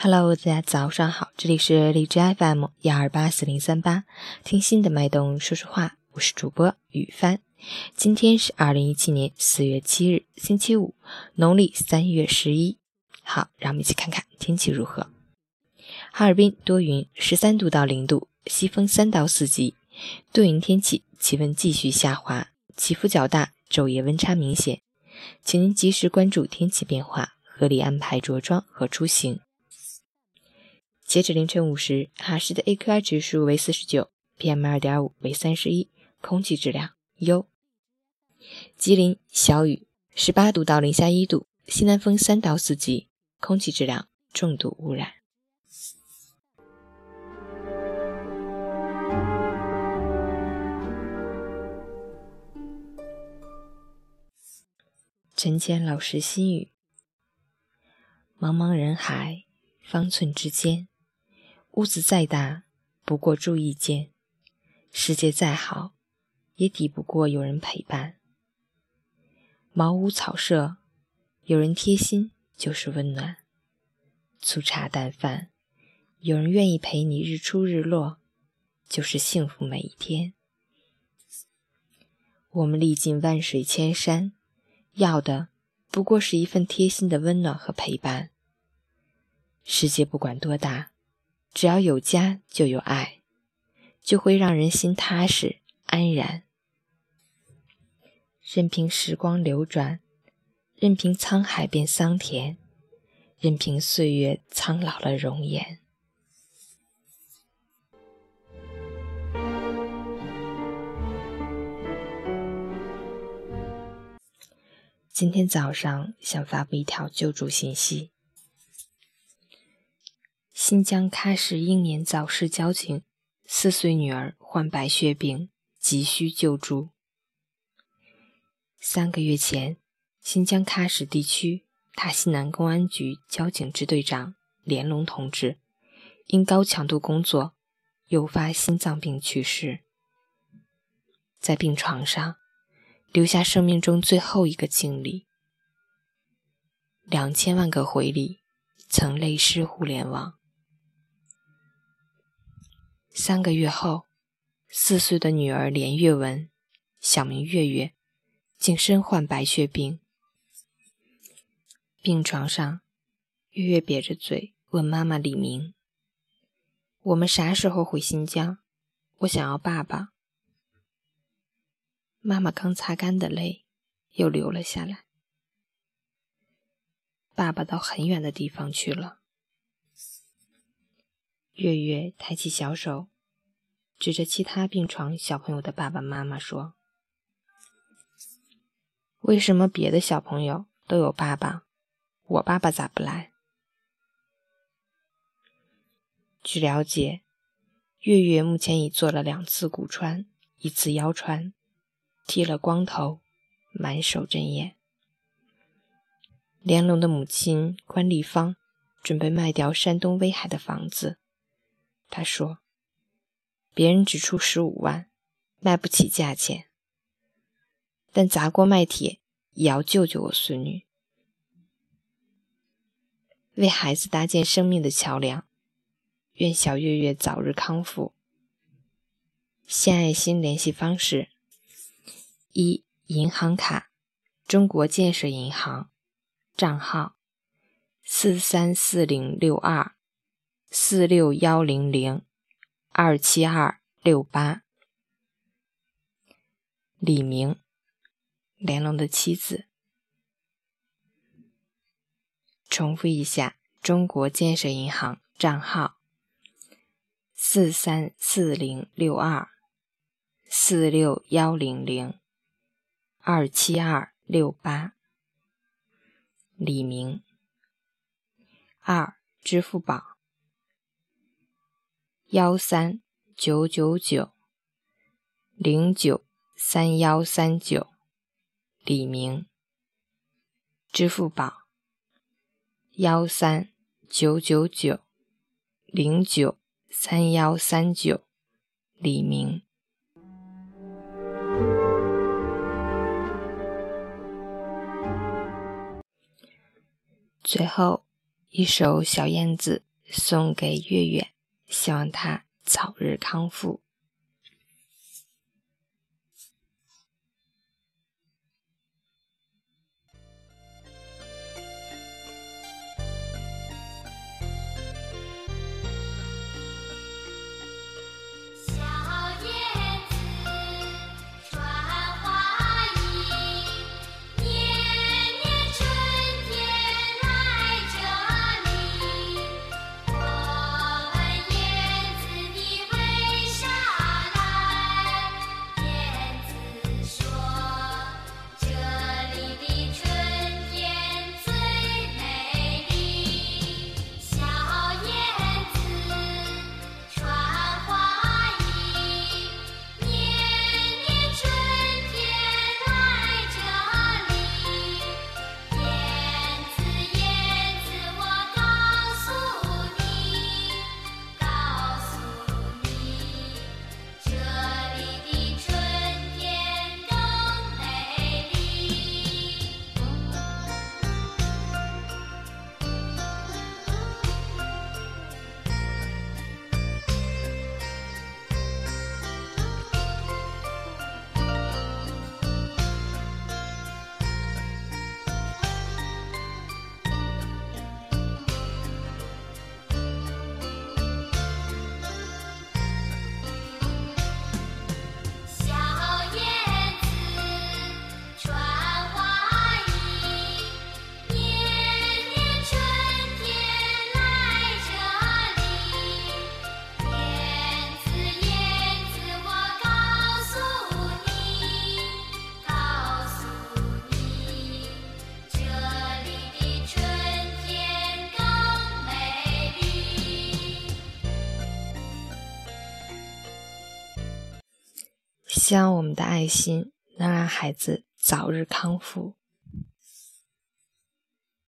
Hello，大家早上好，这里是荔枝 FM 幺二八四零三八，听心的脉动说说话，我是主播雨帆。今天是二零一七年四月七日，星期五，农历三月十一。好，让我们一起看看天气如何。哈尔滨多云，十三度到零度，西风三到四级，多云天气，气温继续下滑，起伏较大，昼夜温差明显，请您及时关注天气变化，合理安排着装和出行。截止凌晨五时，哈市的 AQI 指数为四十九，PM 二点五为三十一，空气质量优。吉林小雨，十八度到零下一度，西南风三到四级，空气质量重度污染。陈谦老师心语：茫茫人海，方寸之间。屋子再大，不过住一间；世界再好，也抵不过有人陪伴。茅屋草舍，有人贴心就是温暖；粗茶淡饭，有人愿意陪你日出日落，就是幸福每一天。我们历尽万水千山，要的不过是一份贴心的温暖和陪伴。世界不管多大。只要有家，就有爱，就会让人心踏实安然。任凭时光流转，任凭沧海变桑田，任凭岁月苍老了容颜。今天早上想发布一条救助信息。新疆喀什英年早逝交警四岁女儿患白血病，急需救助。三个月前，新疆喀什地区塔西南公安局交警支队长连龙同志因高强度工作诱发心脏病去世，在病床上留下生命中最后一个经历。两千万个回礼曾泪湿互联网。三个月后，四岁的女儿连月文，小名月月，竟身患白血病。病床上，月月瘪着嘴问妈妈李明：“我们啥时候回新疆？我想要爸爸。”妈妈刚擦干的泪又流了下来。爸爸到很远的地方去了。月月抬起小手，指着其他病床小朋友的爸爸妈妈说：“为什么别的小朋友都有爸爸，我爸爸咋不来？”据了解，月月目前已做了两次骨穿，一次腰穿，剃了光头，满手针眼。连龙的母亲关丽芳准备卖掉山东威海的房子。他说：“别人只出十五万，卖不起价钱，但砸锅卖铁也要救救我孙女，为孩子搭建生命的桥梁。愿小月月早日康复。献爱心联系方式：一、银行卡，中国建设银行，账号四三四零六二。”四六幺零零二七二六八，李明，连龙的妻子。重复一下：中国建设银行账号四三四零六二四六幺零零二七二六八，李明。二，支付宝。幺三九九九零九三幺三九，李明。支付宝幺三九九九零九三幺三九，李明。最后一首小燕子送给月月，希望他早日康复。希望我们的爱心能让孩子早日康复。